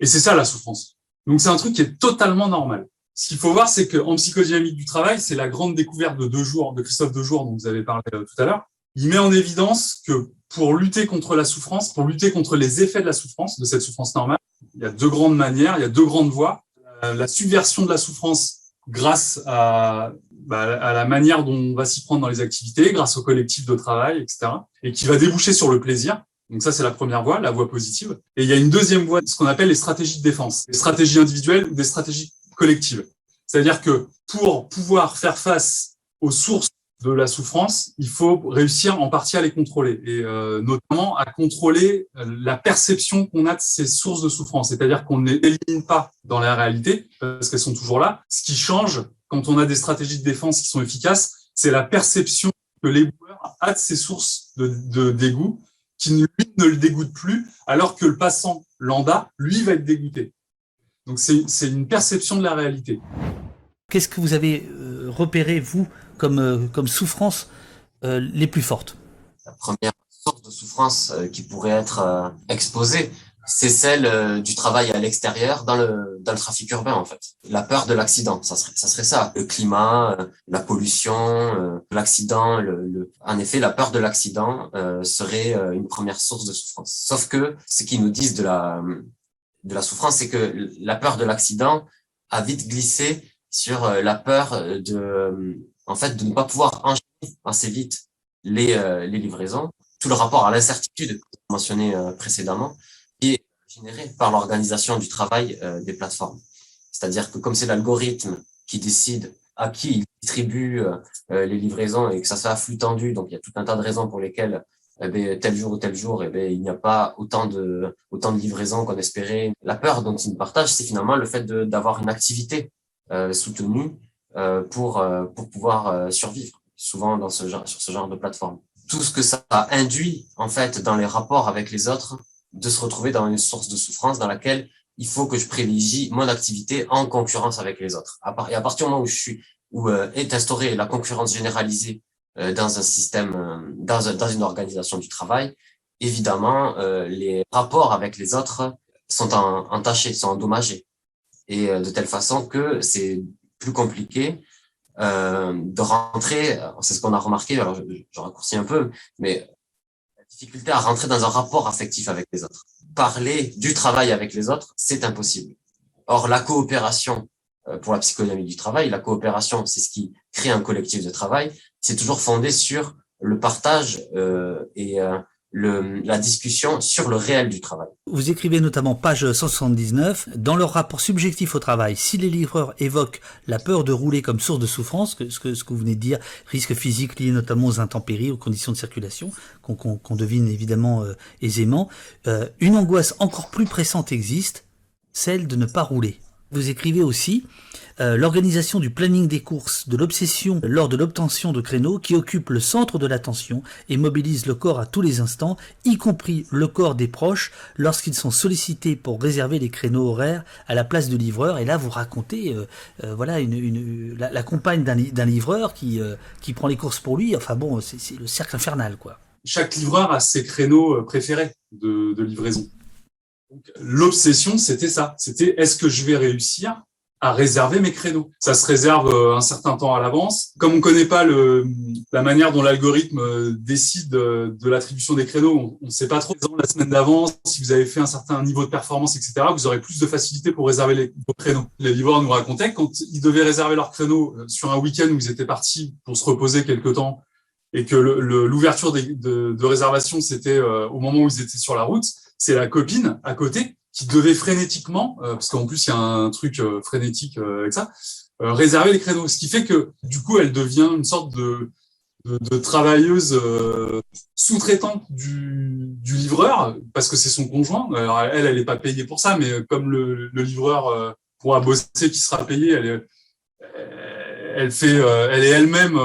Et c'est ça la souffrance. Donc c'est un truc qui est totalement normal. Ce qu'il faut voir, c'est qu'en psychodynamique du travail, c'est la grande découverte de deux jours, de Christophe Dejour, dont vous avez parlé euh, tout à l'heure. Il met en évidence que pour lutter contre la souffrance, pour lutter contre les effets de la souffrance, de cette souffrance normale, il y a deux grandes manières, il y a deux grandes voies. Euh, la subversion de la souffrance grâce à, bah, à la manière dont on va s'y prendre dans les activités, grâce au collectif de travail, etc., et qui va déboucher sur le plaisir. Donc ça, c'est la première voie, la voie positive. Et il y a une deuxième voie, ce qu'on appelle les stratégies de défense, des stratégies individuelles ou des stratégies collectives. C'est-à-dire que pour pouvoir faire face aux sources de la souffrance, il faut réussir en partie à les contrôler et euh, notamment à contrôler la perception qu'on a de ces sources de souffrance. C'est-à-dire qu'on ne les élimine pas dans la réalité parce qu'elles sont toujours là. Ce qui change quand on a des stratégies de défense qui sont efficaces, c'est la perception que l'éboueur a de ces sources de, de dégoût qui lui ne le dégoûte plus, alors que le passant lambda, lui, va être dégoûté. Donc c'est une perception de la réalité. Qu'est-ce que vous avez euh, repéré, vous, comme, euh, comme souffrance euh, les plus fortes? La première source de souffrance qui pourrait être exposée, c'est celle du travail à l'extérieur dans le, dans le trafic urbain, en fait. La peur de l'accident, ça serait, ça serait ça. Le climat, la pollution, l'accident. Le, En effet, la peur de l'accident serait une première source de souffrance. Sauf que ce qu'ils nous disent de la, de la souffrance, c'est que la peur de l'accident a vite glissé sur euh, la peur de, euh, en fait, de ne pas pouvoir enchaîner assez vite les, euh, les livraisons. Tout le rapport à l'incertitude mentionné précédemment, est généré par l'organisation du travail des plateformes. C'est-à-dire que comme c'est l'algorithme qui décide à qui il distribue les livraisons et que ça soit flux tendu, donc il y a tout un tas de raisons pour lesquelles eh bien, tel jour ou tel jour, eh bien, il n'y a pas autant de, autant de livraisons qu'on espérait. La peur dont ils partagent, c'est finalement le fait d'avoir une activité euh, soutenu euh, pour, euh, pour pouvoir survivre, souvent dans ce genre, sur ce genre de plateforme. Tout ce que ça induit, en fait, dans les rapports avec les autres, de se retrouver dans une source de souffrance dans laquelle il faut que je privilégie mon activité en concurrence avec les autres. Et à partir du moment où je suis, où est instaurée la concurrence généralisée dans un système, dans, dans une organisation du travail, évidemment, les rapports avec les autres sont entachés, sont endommagés et euh, de telle façon que c'est plus compliqué euh, de rentrer. C'est ce qu'on a remarqué. Alors, je, je, raccourcis un peu, mais difficulté à rentrer dans un rapport affectif avec les autres. Parler du travail avec les autres, c'est impossible. Or, la coopération, euh, pour la psychodynamique du travail, la coopération, c'est ce qui crée un collectif de travail, c'est toujours fondé sur le partage euh, et euh, le, la discussion sur le réel du travail. Vous écrivez notamment page 179, dans leur rapport subjectif au travail, si les livreurs évoquent la peur de rouler comme source de souffrance, ce, que, ce que vous venez de dire, risque physique lié notamment aux intempéries, aux conditions de circulation, qu'on qu qu devine évidemment euh, aisément, euh, une angoisse encore plus pressante existe, celle de ne pas rouler. Vous écrivez aussi euh, l'organisation du planning des courses, de l'obsession lors de l'obtention de créneaux qui occupe le centre de l'attention et mobilise le corps à tous les instants, y compris le corps des proches lorsqu'ils sont sollicités pour réserver les créneaux horaires à la place de livreur. Et là, vous racontez, euh, euh, voilà, une, la, compagne d'un livreur qui, qui prend les courses pour lui. Enfin bon, c'est le cercle infernal, quoi. Chaque livreur a ses créneaux préférés de livraison. L'obsession, c'était ça. C'était est-ce que je vais réussir à réserver mes créneaux. Ça se réserve un certain temps à l'avance. Comme on ne connaît pas le, la manière dont l'algorithme décide de l'attribution des créneaux, on ne sait pas trop la semaine d'avance, si vous avez fait un certain niveau de performance, etc., vous aurez plus de facilité pour réserver les, vos créneaux. Les livreurs nous racontaient que quand ils devaient réserver leurs créneaux sur un week-end où ils étaient partis pour se reposer quelque temps et que l'ouverture de réservation, c'était au moment où ils étaient sur la route, c'est la copine à côté qui devait frénétiquement, euh, parce qu'en plus il y a un truc euh, frénétique euh, avec ça, réserver les créneaux. Ce qui fait que du coup elle devient une sorte de, de, de travailleuse sous-traitante du, du, livreur, parce que c'est son conjoint. Alors elle, elle n'est pas payée pour ça, mais comme le, le livreur pourra bosser, qui sera payé, elle, est, elle fait, elle est elle-même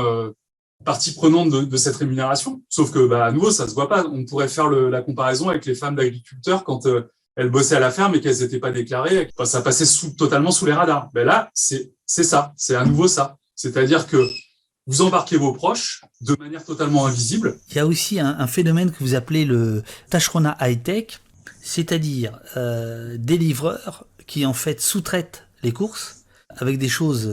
partie prenante de, de, cette rémunération. Sauf que, bah, à nouveau, ça se voit pas. On pourrait faire le, la comparaison avec les femmes d'agriculteurs quand elles bossaient à la ferme et qu'elles n'étaient pas déclarées, ça passait totalement sous les radars. Ben là, c'est ça, c'est à nouveau ça. C'est-à-dire que vous embarquez vos proches de manière totalement invisible. Il y a aussi un, phénomène que vous appelez le Tashrona high-tech, c'est-à-dire euh, des livreurs qui en fait sous-traitent les courses avec des choses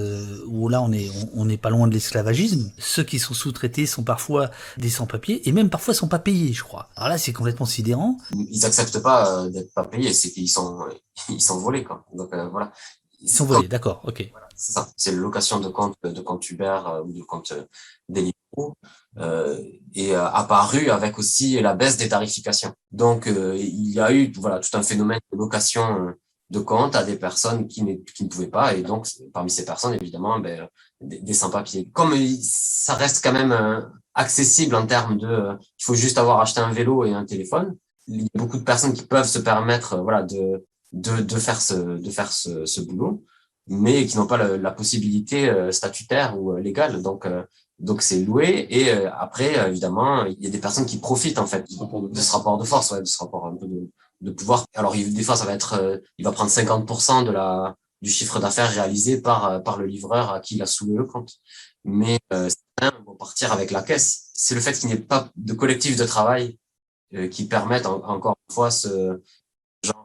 où là on est on n'est pas loin de l'esclavagisme. Ceux qui sont sous-traités sont parfois des sans-papiers et même parfois sont pas payés, je crois. Alors là c'est complètement sidérant. Ils acceptent pas d'être pas payés, c'est qu'ils sont ils sont volés quoi. Donc euh, voilà. Ils sont volés, d'accord, ok. Voilà, c'est ça. C'est location de compte de compte Uber euh, ou de compte euh, Deliveroo euh, et euh, apparu avec aussi la baisse des tarifications. Donc euh, il y a eu voilà tout un phénomène de location de compte à des personnes qui, qui ne pouvaient pas. Et donc, parmi ces personnes, évidemment, ben, des, des sans-papiers. Comme ça reste quand même euh, accessible en termes de, euh, il faut juste avoir acheté un vélo et un téléphone. Il y a beaucoup de personnes qui peuvent se permettre, euh, voilà, de, de, de faire ce, de faire ce, ce boulot, mais qui n'ont pas la, la, possibilité statutaire ou légale. Donc, donc c'est loué. Et après, évidemment, il y a des personnes qui profitent en fait de ce rapport de force, ouais, de ce rapport un peu de, de pouvoir. Alors, des fois, ça va être, euh, il va prendre 50% de la, du chiffre d'affaires réalisé par, euh, par le livreur à qui il a soulevé le compte. Mais euh, vont partir avec la caisse. C'est le fait qu'il n'y ait pas de collectif de travail euh, qui permettent en, encore une fois ce,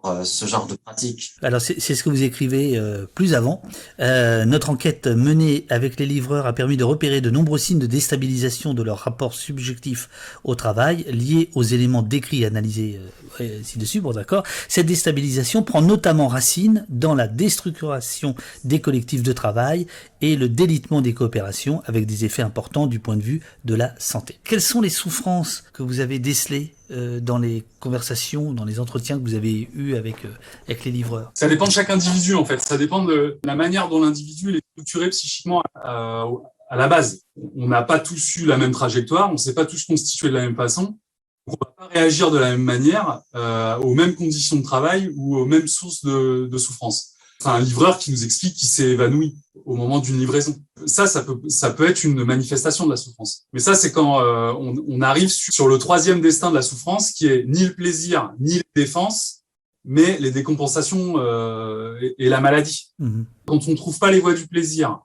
euh, ce genre de pratique. Alors c'est ce que vous écrivez euh, plus avant. Euh, notre enquête menée avec les livreurs a permis de repérer de nombreux signes de déstabilisation de leur rapport subjectif au travail liés aux éléments décrits et analysés euh, ci-dessus. Bon d'accord. Cette déstabilisation prend notamment racine dans la déstructuration des collectifs de travail et le délitement des coopérations avec des effets importants du point de vue de la santé. Quelles sont les souffrances que vous avez décelées dans les conversations, dans les entretiens que vous avez eus avec, euh, avec les livreurs? Ça dépend de chaque individu en fait. Ça dépend de la manière dont l'individu est structuré psychiquement à, à la base. On n'a pas tous eu la même trajectoire, on ne s'est pas tous constitués de la même façon. On ne va pas réagir de la même manière euh, aux mêmes conditions de travail ou aux mêmes sources de, de souffrance un livreur qui nous explique qu'il s'est évanoui au moment d'une livraison. Ça, ça peut, ça peut être une manifestation de la souffrance. Mais ça, c'est quand euh, on, on, arrive sur le troisième destin de la souffrance, qui est ni le plaisir, ni la défense, mais les décompensations euh, et, et, la maladie. Mmh. Quand on ne trouve pas les voies du plaisir,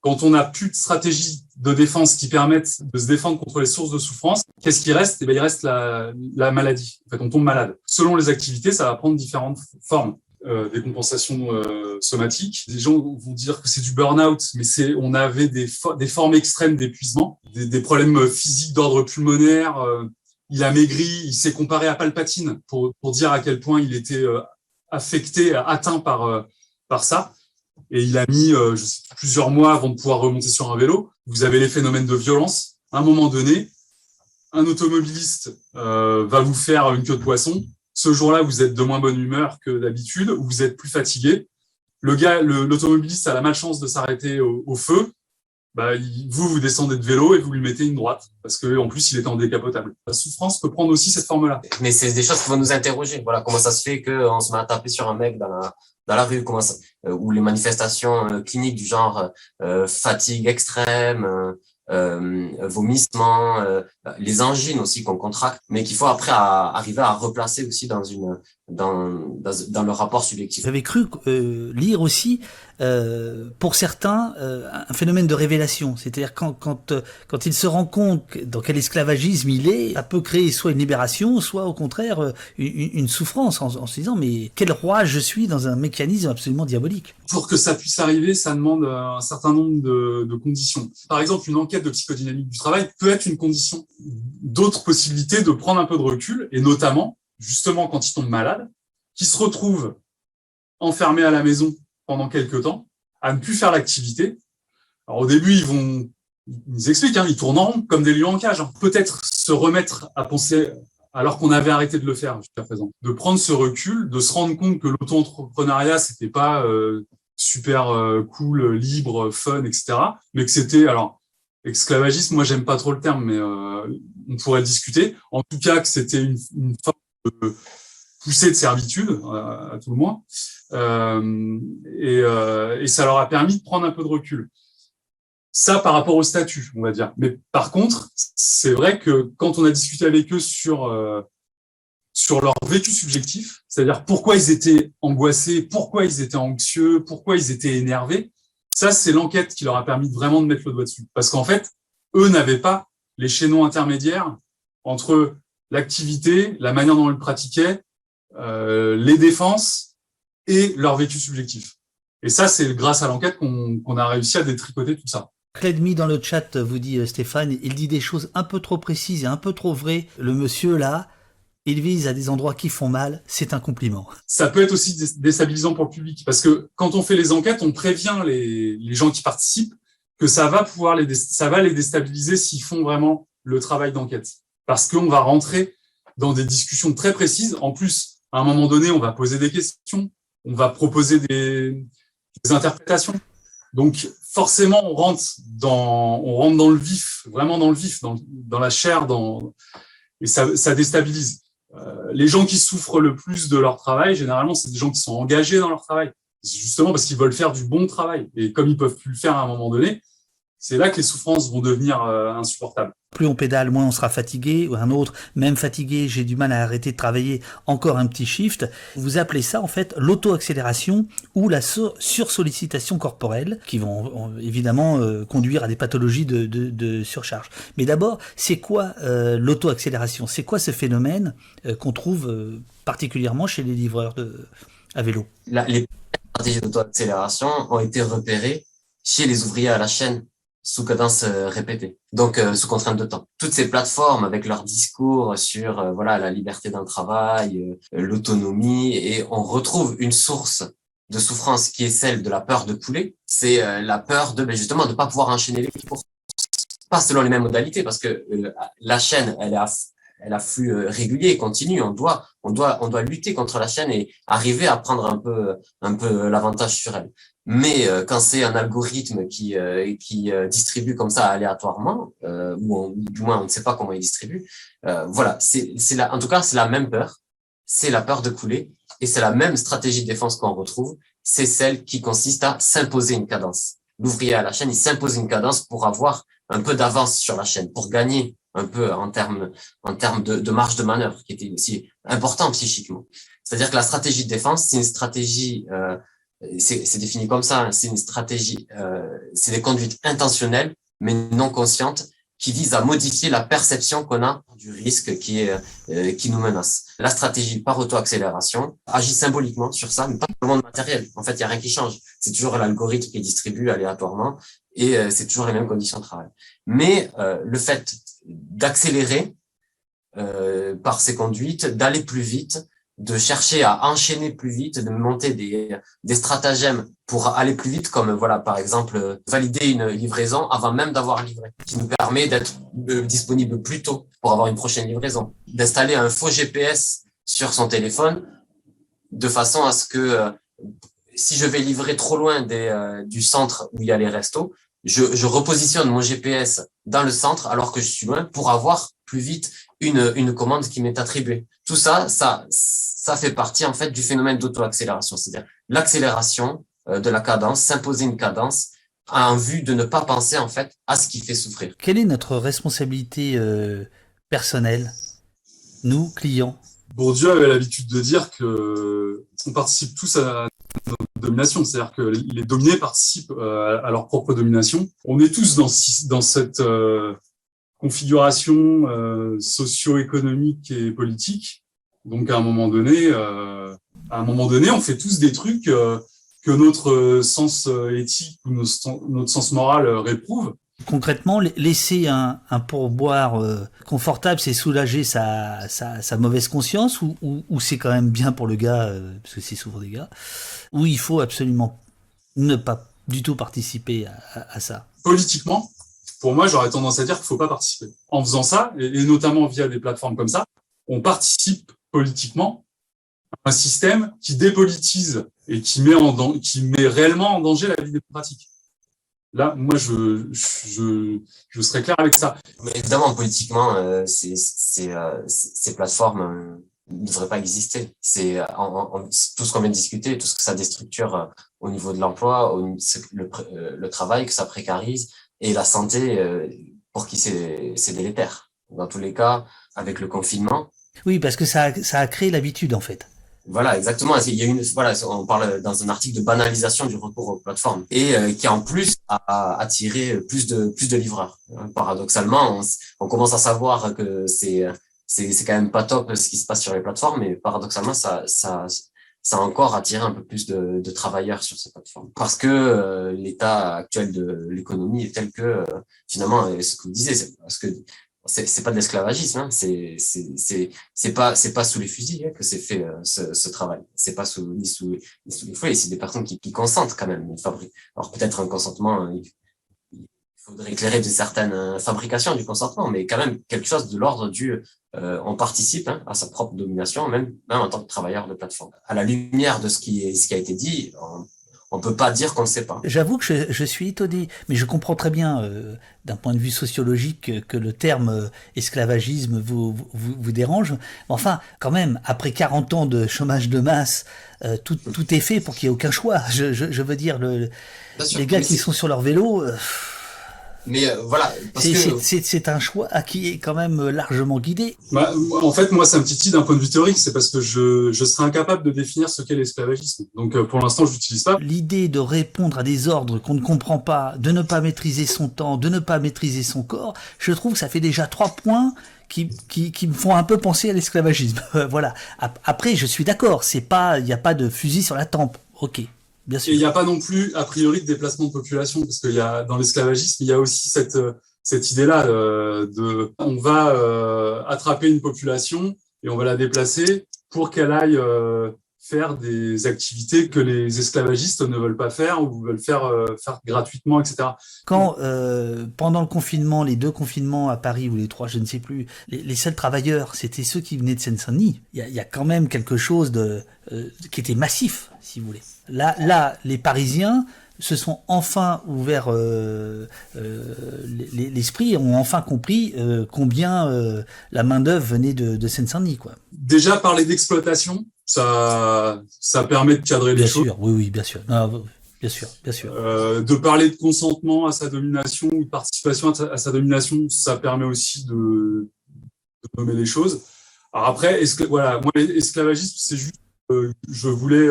quand on n'a plus de stratégie de défense qui permettent de se défendre contre les sources de souffrance, qu'est-ce qui reste? Eh bien, il reste la, la maladie. En fait, on tombe malade. Selon les activités, ça va prendre différentes formes euh, des compensations euh, somatiques. Des gens vont dire que c'est du burn-out, mais c'est on avait des, des formes extrêmes d'épuisement, des, des, problèmes physiques d'ordre pulmonaire, euh, il a maigri, il s'est comparé à Palpatine pour, pour dire à quel point il était affecté, atteint par, par ça. Et il a mis plusieurs mois avant de pouvoir remonter sur un vélo. Vous avez les phénomènes de violence. À un moment donné, un automobiliste va vous faire une queue de poisson. Ce jour-là, vous êtes de moins bonne humeur que d'habitude, ou vous êtes plus fatigué le gars, l'automobiliste a la malchance de s'arrêter au, feu. Bah, vous, vous descendez de vélo et vous lui mettez une droite parce que en plus, il est en décapotable. La souffrance peut prendre aussi cette forme-là. Mais c'est des choses qui vont nous interroger. Voilà, comment ça se fait qu'on se met à taper sur un mec dans la, rue, euh, ou les manifestations euh, cliniques du genre euh, fatigue extrême, euh, vomissements, euh, les angines aussi qu'on contracte, mais qu'il faut après arriver à replacer aussi dans une dans, dans, dans le rapport subjectif. Avez cru euh, lire aussi euh, pour certains, euh, un phénomène de révélation. C'est-à-dire quand, quand, euh, quand il se rend compte dans quel esclavagisme il est, ça peut créer soit une libération, soit au contraire une, une souffrance en, en, se disant mais quel roi je suis dans un mécanisme absolument diabolique? Pour que ça puisse arriver, ça demande un certain nombre de, de conditions. Par exemple, une enquête de psychodynamique du travail peut être une condition. D'autres possibilités de prendre un peu de recul, et notamment, justement quand ils tombent malades, qui se retrouvent enfermés à la maison pendant quelques temps à ne plus faire l'activité. Alors au début, ils vont, ils expliquent, hein, ils tournent en rond comme des lions en cage. Hein. Peut-être se remettre à penser alors qu'on avait arrêté de le faire jusqu'à présent, de prendre ce recul, de se rendre compte que l'auto-entrepreneuriat c'était pas euh, super euh, cool, libre, fun, etc., mais que c'était alors esclavagisme. Moi, j'aime pas trop le terme, mais euh, on pourrait discuter. En tout cas, que c'était une, une forme poussée de servitude, à tout le moins. Euh, et, euh, et, ça leur a permis de prendre un peu de recul. Ça par rapport au statut, on va dire. Mais par contre, c'est vrai que quand on a discuté avec eux sur euh, sur leur vécu subjectif, c'est-à-dire pourquoi ils étaient angoissés, pourquoi ils étaient anxieux, pourquoi ils étaient énervés, ça c'est l'enquête qui leur a permis vraiment de mettre le doigt dessus. Parce qu'en fait, eux n'avaient pas les chaînons intermédiaires entre l'activité, la manière dont ils pratiquaient, euh, les défenses et leur vécu subjectif. Et ça, c'est grâce à l'enquête qu'on a réussi à détricoter tout ça. Clédmi dans le chat vous dit euh, Stéphane, il dit des choses un peu trop précises et un peu trop vraies. Le monsieur là, il vise à des endroits qui font mal, c'est un compliment. Ça peut être aussi déstabilisant pour le public parce que quand on fait les enquêtes, on prévient les, les gens qui participent que ça va pouvoir les, ça va les déstabiliser s'ils font vraiment le travail d'enquête. Parce qu'on va rentrer dans des discussions très précises. En plus, à un moment donné, on va poser des questions on va proposer des, interprétations. Donc forcément, on rentre dans, on rentre dans le vif, vraiment dans le vif, dans, dans la chair, dans, et ça, ça déstabilise. Euh, les gens qui souffrent le plus de leur travail, généralement, c'est des gens qui sont engagés dans leur travail. Justement parce qu'ils veulent faire du bon travail. Et comme ils peuvent plus le faire à un moment donné, c'est là que les souffrances vont devenir euh, insupportables. Plus on pédale, moins on sera fatigué, ou un autre, même fatigué, j'ai du mal à arrêter de travailler, encore un petit shift. Vous appelez ça en fait l'auto-accélération ou la sursollicitation corporelle, qui vont évidemment euh, conduire à des pathologies de, surcharge. Mais d'abord, c'est quoi euh, l'auto-accélération? C'est quoi ce phénomène qu'on trouve particulièrement chez les livreurs à vélo? Les stratégies d'auto-accélération ont été repérées chez les ouvriers à la chaîne sous cadence euh, répétée, donc euh, sous contrainte de temps. Toutes ces plateformes avec leur discours sur euh, voilà la liberté d'un travail, l'autonomie, et on retrouve une source de souffrance qui est celle de la peur de couler. C'est la peur de ben, justement de pas pouvoir enchaîner les courses, pas selon les mêmes modalités, parce que la chaîne elle est elle a flux régulier, continu. On doit, on doit, on doit lutter contre la chaîne et arriver à prendre un peu, un peu l'avantage sur elle. Mais euh, quand c'est un algorithme qui, euh, qui euh, distribue comme ça aléatoirement, ou, du moins on ne sait pas comment il distribue, voilà, c'est en tout cas c'est la même peur, c'est la peur de couler, et c'est la même stratégie de défense qu'on retrouve, c'est celle qui consiste à s'imposer une cadence. L'ouvrier à la chaîne, il s'impose une cadence pour avoir un peu d'avance sur la chaîne, pour gagner un peu en termes en termes de, de marge de manœuvre, qui était aussi important psychiquement. C'est-à-dire que la stratégie de défense, c'est une stratégie euh, c'est défini comme ça, hein. c'est une stratégie, euh, c'est des conduites intentionnelles, mais non conscientes, qui visent à modifier la perception qu'on a du risque qui, est, euh, qui nous menace. La stratégie par auto-accélération agit symboliquement sur ça, mais pas dans le monde matériel. En fait, il n'y a rien qui change. C'est toujours l'algorithme qui distribue aléatoirement et euh, c'est toujours les mêmes conditions de travail. Mais le fait d'accélérer par ses conduites d'aller plus vite, de chercher à enchaîner plus vite, de monter des, des stratagèmes pour aller plus vite, comme voilà par exemple valider une livraison avant même d'avoir livré, qui nous permet d'être disponible plus tôt pour avoir une prochaine livraison, d'installer un faux GPS sur son téléphone de façon à ce que si je vais livrer trop loin des, euh, du centre où il y a les restos, je, je, repositionne mon GPS dans le centre alors que je suis loin pour avoir plus vite une, une commande qui m'est attribuée. Tout ça, ça, ça fait partie en fait du phénomène d'auto-accélération, c'est-à-dire l'accélération euh, de la cadence, s'imposer une cadence en vue de ne pas penser en fait à ce qui fait souffrir. Quelle est notre responsabilité euh, personnelle, nous clients? Bourdieu avait l'habitude de dire que on participe tous à domination, c'est-à-dire que les dominés participent euh, à leur propre domination. On est tous dans, dans cette euh, configuration euh, socio-économique et politique. Donc à un moment donné, à un moment donné, on fait tous des trucs que notre sens éthique ou notre sens moral réprouve. Concrètement, laisser un, un pourboire euh, confortable, c'est soulager sa, sa, sa, mauvaise conscience ou, ou, c'est quand même bien pour le gars, euh, parce que c'est souvent des gars, ou il faut absolument ne pas du tout participer à, à, ça? Politiquement, pour moi, j'aurais tendance à dire qu'il ne faut pas participer. En faisant ça, et, et, notamment via des plateformes comme ça, on participe politiquement un système qui dépolitise et qui met, en, qui met réellement en danger la vie démocratique. Là, moi, je, je, je serais clair avec ça. Mais évidemment, politiquement, euh, ces, euh, ces plateformes euh, ne devraient pas exister. C'est tout ce qu'on vient de discuter, tout ce que ça déstructure euh, au niveau de l'emploi, le, le, travail que ça précarise et la santé pour qui c'est délétère. Dans tous les cas, avec le confinement. Oui, parce que ça, ça a créé l'habitude, en fait. Voilà, exactement. Il y a une, voilà, on parle dans un article de banalisation du recours aux plateformes et euh, qui en plus a attiré plus de plus de livreurs. Paradoxalement, on, commence à savoir que c'est c'est c'est quand même pas top ce qui se passe sur les plateformes, mais paradoxalement, ça ça ça a encore attiré un peu plus de, de travailleurs sur ces plateformes parce que euh, l'état actuel de l'économie est tel que euh, finalement, ce que vous disiez, parce que c'est pas de l'esclavagisme, hein. c'est c'est c'est pas c'est pas sous les fusils hein, que c'est fait euh, ce, ce, travail. C'est pas sous ni sous ni sous les fouets. C'est des personnes qui, qui consentent quand même. Une fabrique. Alors peut-être un consentement, hein, il, faudrait éclairer de certaines euh, fabrications du consentement, mais quand même quelque chose de l'ordre du euh, on participe hein, à sa propre domination, même même en tant que travailleur de plateforme. À la lumière de ce qui ce qui a été dit, on peut pas dire qu'on ne sait pas. J'avoue que je, je, suis étonné, mais je comprends très bien, euh, d'un point de vue sociologique, que, le terme euh, esclavagisme vous, vous, vous, dérange. Enfin, quand même, après 40 ans de chômage de masse, euh, tout, tout, est fait pour qu'il n'y ait aucun choix. Je, je, je veux dire, le, les gars qui sont sur leur vélo... Mais euh, voilà, c'est un choix qui est quand même euh, largement guidé. Bah, en fait, moi, ça me titille d'un point de vue théorique, c'est parce que je, je serais incapable de définir ce qu'est l'esclavagisme. Donc, euh, pour l'instant, je l'utilise pas. L'idée de répondre à des ordres qu'on ne comprend pas, de ne pas maîtriser son temps, de ne pas maîtriser son corps, je trouve que ça fait déjà trois points qui, qui, qui me font un peu penser à l'esclavagisme. voilà. Après, je suis d'accord, c'est pas, il n'y a pas de fusil sur la tempe. Ok. Et il n'y a pas non plus, a priori, de déplacement de population, parce qu'il y a, dans l'esclavagisme, il y a aussi cette, cette idée-là euh, de, on va euh, attraper une population et on va la déplacer pour qu'elle aille euh, faire des activités que les esclavagistes ne veulent pas faire ou veulent faire, faire gratuitement, etc. Quand, pendant le confinement, les deux confinements à Paris ou les trois, je ne sais plus, les, les seuls travailleurs, c'était ceux qui venaient de Seine-Saint-Denis. Il y a, y a, quand même quelque chose de, qui était massif, si vous voulez. Là, là, les Parisiens se sont enfin ouverts euh, euh, l'esprit ont enfin compris euh, combien la main d'œuvre venait de, de Seine-Saint-Denis, quoi. Déjà parler d'exploitation, ça, ça permet de cadrer les choses. Bien sûr, oui, oui, bien sûr. bien sûr, bien sûr. De parler de consentement à sa domination ou de participation à sa, domination, ça permet aussi de, de, nommer les choses. Alors après, est-ce que voilà, moi l'esclavagisme, c'est juste, je voulais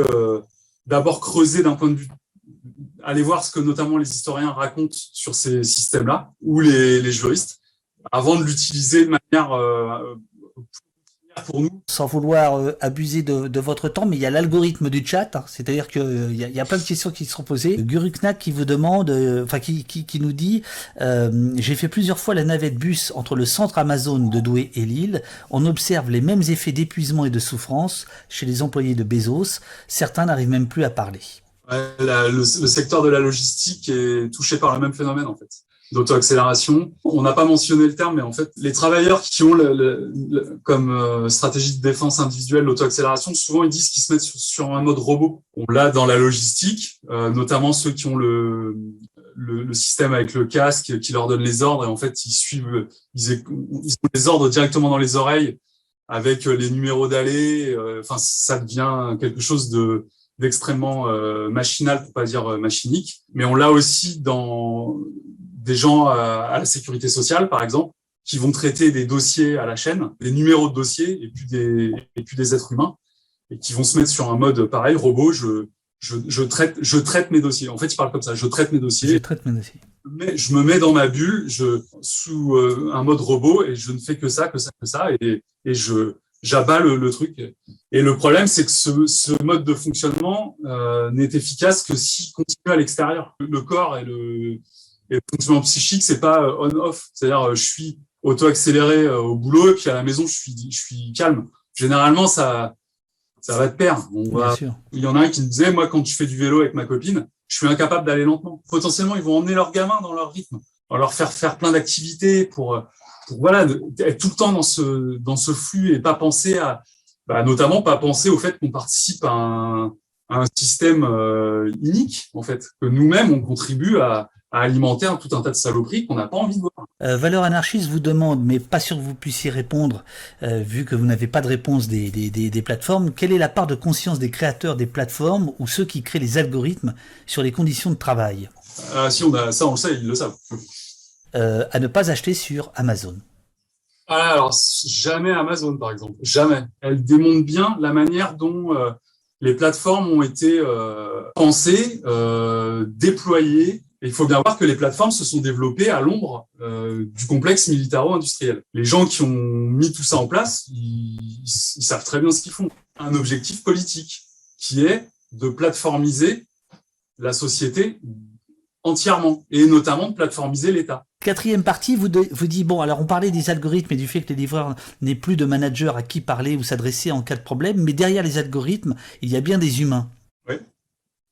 d'abord creuser d'un point de vue, aller voir ce que notamment les historiens racontent sur ces systèmes-là, ou les, juristes, avant de l'utiliser de manière euh, Sans vouloir euh, abuser de, votre temps, mais il y a l'algorithme du chat, hein. c'est-à-dire qu'il euh, y, y a plein de questions qui seront posées. Guruknak qui vous demande, euh, enfin qui, qui, qui, nous dit, j'ai fait plusieurs fois la navette bus entre le centre Amazon de Douai et Lille. On observe les mêmes effets d'épuisement et de souffrance chez les employés de Bezos. Certains n'arrivent même plus à parler. le, le secteur de la logistique est touché par le même phénomène en fait d'auto-accélération. On n'a pas mentionné le terme, mais en fait, les travailleurs qui ont le, comme euh, stratégie de défense individuelle l'auto-accélération, souvent ils disent qu'ils se mettent sur, un mode robot. On l'a dans la logistique, euh, notamment ceux qui ont le, le, système avec le casque qui leur donne les ordres et en fait ils suivent, ils, ils ont les ordres directement dans les oreilles avec les numéros d'allée. Euh, enfin, ça devient quelque chose de d'extrêmement machinal, pour pas dire machinique. Mais on l'a aussi dans des gens à la sécurité sociale, par exemple, qui vont traiter des dossiers à la chaîne, des numéros de dossiers et puis des, et puis des êtres humains, et qui vont se mettre sur un mode pareil, robot, je, je, je, traite, je traite mes dossiers. En fait, il parle comme ça, je traite mes dossiers. Je traite mes dossiers. Mais je me mets dans ma bulle, je, sous euh, un mode robot, et je ne fais que ça, que ça, que ça, et, et je, j'abats le, le, truc. Et le problème, c'est que ce, ce, mode de fonctionnement euh, n'est efficace que s'il continue à l'extérieur. Le corps et le, et le fonctionnement psychique, c'est pas euh, on-off. C'est-à-dire, euh, je suis auto-accéléré euh, au boulot et puis à la maison, je suis, je suis calme. Généralement, ça, ça va te perdre. On va, il y en a un qui me disait, moi, quand je fais du vélo avec ma copine, je suis incapable d'aller lentement. Potentiellement, ils vont emmener leurs gamins dans leur rythme, on leur faire faire plein d'activités pour, pour voilà, être tout le temps dans ce, dans ce flux et pas penser à, bah, notamment pas penser au fait qu'on participe à un, à un système euh, unique, en fait, que nous-mêmes, on contribue à, à alimenter un, tout un tas de saloperies qu'on n'a pas envie de voir. Euh, Valeur anarchiste vous demande, mais pas sûr que vous puissiez répondre, euh, vu que vous n'avez pas de réponse des, des, des, des, plateformes, quelle est la part de conscience des créateurs des plateformes ou ceux qui créent les algorithmes sur les conditions de travail? Ah Si on a ça, on le sait, ils le savent. Euh, à ne pas acheter sur Amazon. Ah, alors, jamais Amazon, par exemple. Jamais. Elle démontre bien la manière dont euh, les plateformes ont été euh, pensées, euh, déployées, il faut bien voir que les plateformes se sont développées à l'ombre euh, du complexe militaro-industriel. Les gens qui ont mis tout ça en place, ils, savent très bien ce qu'ils font. Un objectif politique qui est de plateformiser la société entièrement et notamment de plateformiser l'État. Quatrième partie vous, vous dit, bon, alors on parlait des algorithmes et du fait que les livreurs n'aient plus de manager à qui parler ou s'adresser en cas de problème, mais derrière les algorithmes, il y a bien des humains.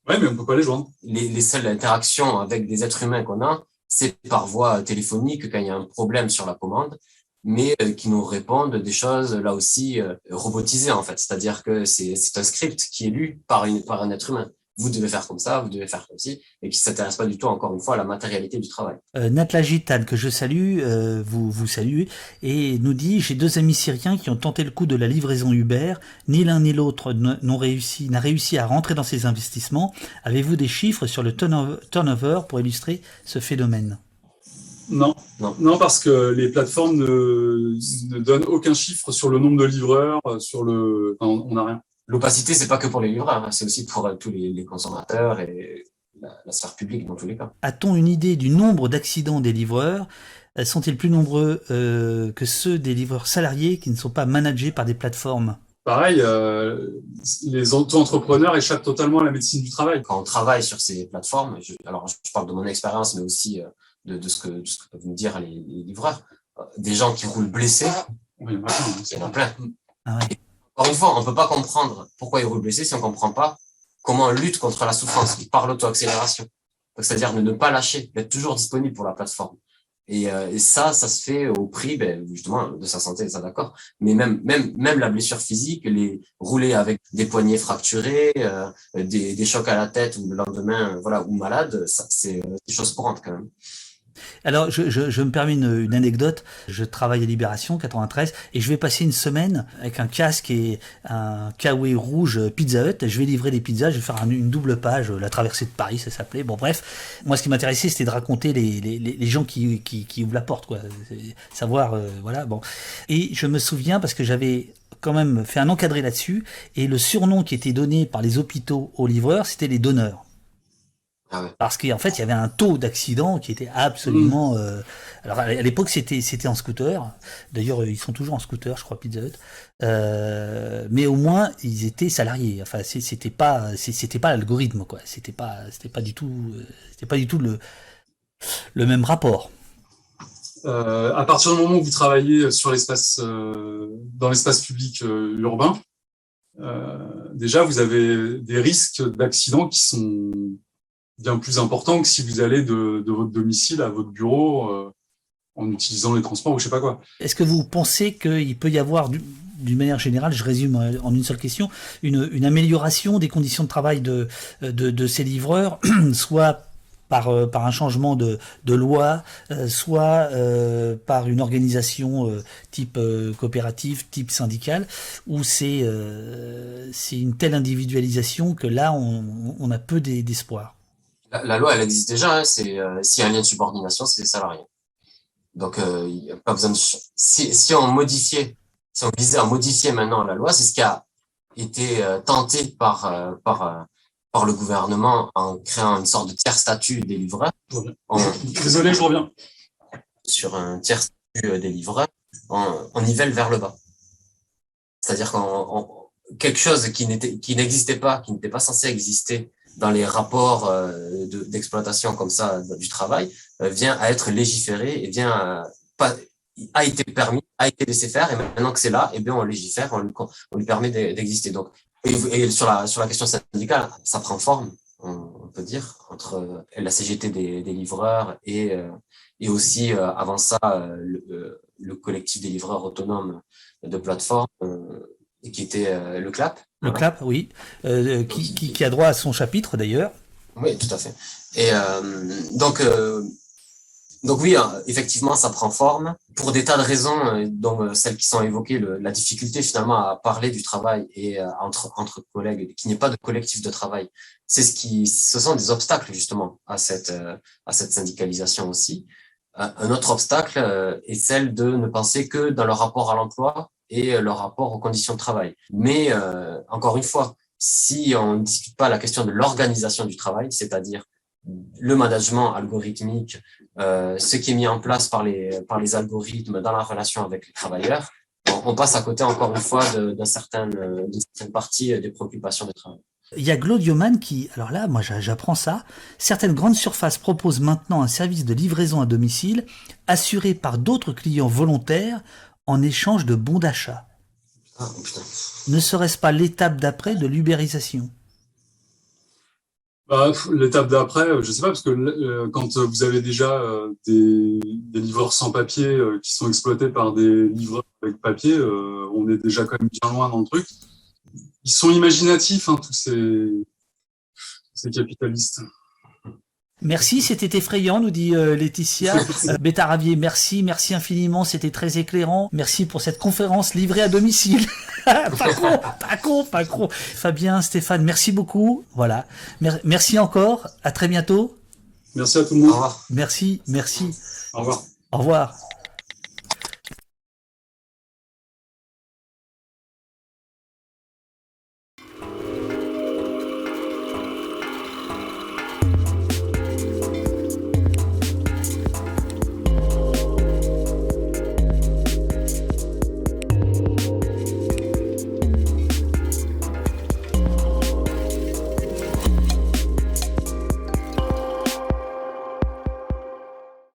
Oui. Mais on peut pas les joindre. Les, les seules interactions avec des êtres humains qu'on a, c'est par voie téléphonique quand il y a un problème sur la commande, mais euh, qui nous répondent des choses là aussi euh, robotisées en fait. C'est-à-dire que c'est un script qui est lu par, une, par un être humain vous devez faire comme ça, vous devez faire comme ci, et qui s'intéresse pas du tout, encore une fois, à la matérialité du travail. Euh, Natla Gitane, que je salue, euh, vous, vous salue, et nous dit, j'ai deux amis syriens qui ont tenté le coup de la livraison Uber, ni l'un ni l'autre n'ont réussi, n'a réussi à rentrer dans ces investissements. Avez-vous des chiffres sur le turnover pour illustrer ce phénomène? Non. non, non, parce que les plateformes ne, ne, donnent aucun chiffre sur le nombre de livreurs, sur le, on n'a rien l'opacité, c'est pas que pour les livreurs, hein, c'est aussi pour euh, tous les, consommateurs et la, sphère publique dans tous les cas. A-t-on une idée du nombre d'accidents des livreurs? Euh, Sont-ils plus nombreux euh, que ceux des livreurs salariés qui ne sont pas managés par des plateformes? Pareil, euh, les auto-entrepreneurs échappent totalement à la médecine du travail. Quand on travaille sur ces plateformes, je, alors je parle de mon expérience, mais aussi de, de, ce que, de, ce que, peuvent nous dire les, les livreurs, des gens qui roulent blessés, oui, il y en a plein. Ah ouais. Encore une fois, on ne peut pas comprendre pourquoi il roule blessé si on ne comprend pas comment on lutte contre la souffrance par l'auto-accélération. C'est-à-dire ne pas lâcher, d'être toujours disponible pour la plateforme. Et, euh, ça, ça se fait au prix, ben, justement, de sa santé, ça d'accord. Mais même, même, même la blessure physique, les rouler avec des poignets fracturés, euh, des, des chocs à la tête ou le lendemain, voilà, ou malade, c'est euh, des choses courantes quand même. Alors, je, je, je me permets une, une, anecdote. Je travaille à Libération 93 et je vais passer une semaine avec un casque et un kawaii rouge Pizza Hut. Je vais livrer des pizzas. Je vais faire une double page, la traversée de Paris, ça s'appelait. Bon, bref. Moi, ce qui m'intéressait, c'était de raconter les, les, les gens qui, qui, qui, ouvrent la porte, quoi. Savoir, euh, voilà, bon. Et je me souviens parce que j'avais quand même fait un encadré là-dessus et le surnom qui était donné par les hôpitaux aux livreurs, c'était les donneurs. Ah ouais. Parce qu'en fait, il y avait un taux d'accident qui était absolument. euh, alors à l'époque, c'était c'était en scooter. D'ailleurs, ils sont toujours en scooter, je crois, Pizza Hut. Euh, mais au moins, ils étaient salariés. Enfin, c'était pas c'était pas l'algorithme, quoi. C'était pas c'était pas du tout euh, c'était pas du tout le le même rapport. Euh, à partir du moment où vous travaillez sur l'espace, euh, dans l'espace public euh, urbain, euh, déjà vous avez des risques d'accidents qui sont bien plus importants que si vous allez de, votre domicile à votre bureau euh, en utilisant les transports ou je sais pas quoi. Est-ce que vous pensez qu'il peut y avoir, du- d'une manière générale, je résume euh, en une seule question, une, amélioration des conditions de travail de, de, de ces livreurs, soit par, euh, par un changement de, de loi, euh, soit euh, par une organisation euh, type euh, coopérative, type syndicale, où c'est euh, une telle individualisation que là, on, a peu d'e- d'espoir? La, la loi, elle existe déjà. hein, c'est euh, s'il y a un lien de subordination, c'est les salariés. Donc, euh, il y a pas besoin de. Si, si on modifiait, si on visait à modifier maintenant la loi, c'est ce qui a été euh, tenté par euh, par euh, par le gouvernement en créant une sorte de tiers statut des livreurs. On- Désolé, je reviens. sur un tiers statut euh, des livreurs, on, on nivelle vers le bas. C'est-à-dire qu'on on- quelque chose qui n'était qui n'existait pas, qui n'était pas censé exister dans les rapports euh, de- d'exploitation comme ça du travail, euh, vient à être légiféré et vient à, pas, a été permis, a été laissé faire et maintenant que c'est là, eh bien on légifère, on lui, on lui permet d'e- d'exister. Donc et, et sur la sur la question syndicale, ça prend forme, on, peut dire, entre euh, la CGT des, des livreurs et euh, et aussi euh, avant ça euh, le, euh, le collectif des livreurs autonomes de plateforme euh, et qui était euh, le CLAP. Le Voilà. CLAP, oui, euh, qui, qui, qui a droit à son chapitre d'ailleurs. Oui, tout à fait. Et euh, donc, euh, donc oui, euh, effectivement, ça prend forme pour des tas de raisons, euh, dont euh, celles qui sont évoquées, le- la difficulté finalement à parler du travail et euh, entre entre collègues, qu'il n'y ait pas de collectif de travail. C'est ce qui, ce sont des obstacles justement à cette euh, à cette syndicalisation aussi. Euh, Un autre obstacle euh, est celle de ne penser que dans le rapport à l'emploi et euh, le rapport aux conditions de travail. Mais euh, encore une fois, si on ne discute pas la question de l'organisation du travail, c'est-à-dire le management algorithmique, euh, ce qui est mis en place par les, par les algorithmes dans la relation avec les travailleurs, on, passe à côté encore une fois d'une certaine partie euh, des préoccupations des travailleurs. Il y a Glodioman qui, alors là, moi j'a- j'apprends ça. Certaines grandes surfaces proposent maintenant un service de livraison à domicile assuré par d'autres clients volontaires en échange de bons d'achat. Ne serait-ce pas l'étape d'après de l'ubérisation? Bah, L'étape d'après, euh, je sais pas, parce que quand euh, vous avez déjà euh, des, livreurs sans papier qui sont exploités par des livreurs avec papier, on est déjà quand même bien loin dans le truc. Ils sont imaginatifs, hein, tous ces capitalistes. Merci, c'était effrayant, nous dit euh, Laetitia. Euh, Bétaravier, merci, merci infiniment, c'était très éclairant. Merci pour cette conférence livrée à domicile. pas con, pas con, pas con. Fabien, Stéphane, merci beaucoup. Voilà. Mer- merci encore. À très bientôt. Merci à tout le Au monde. revoir. Merci, merci. Au revoir. Au revoir.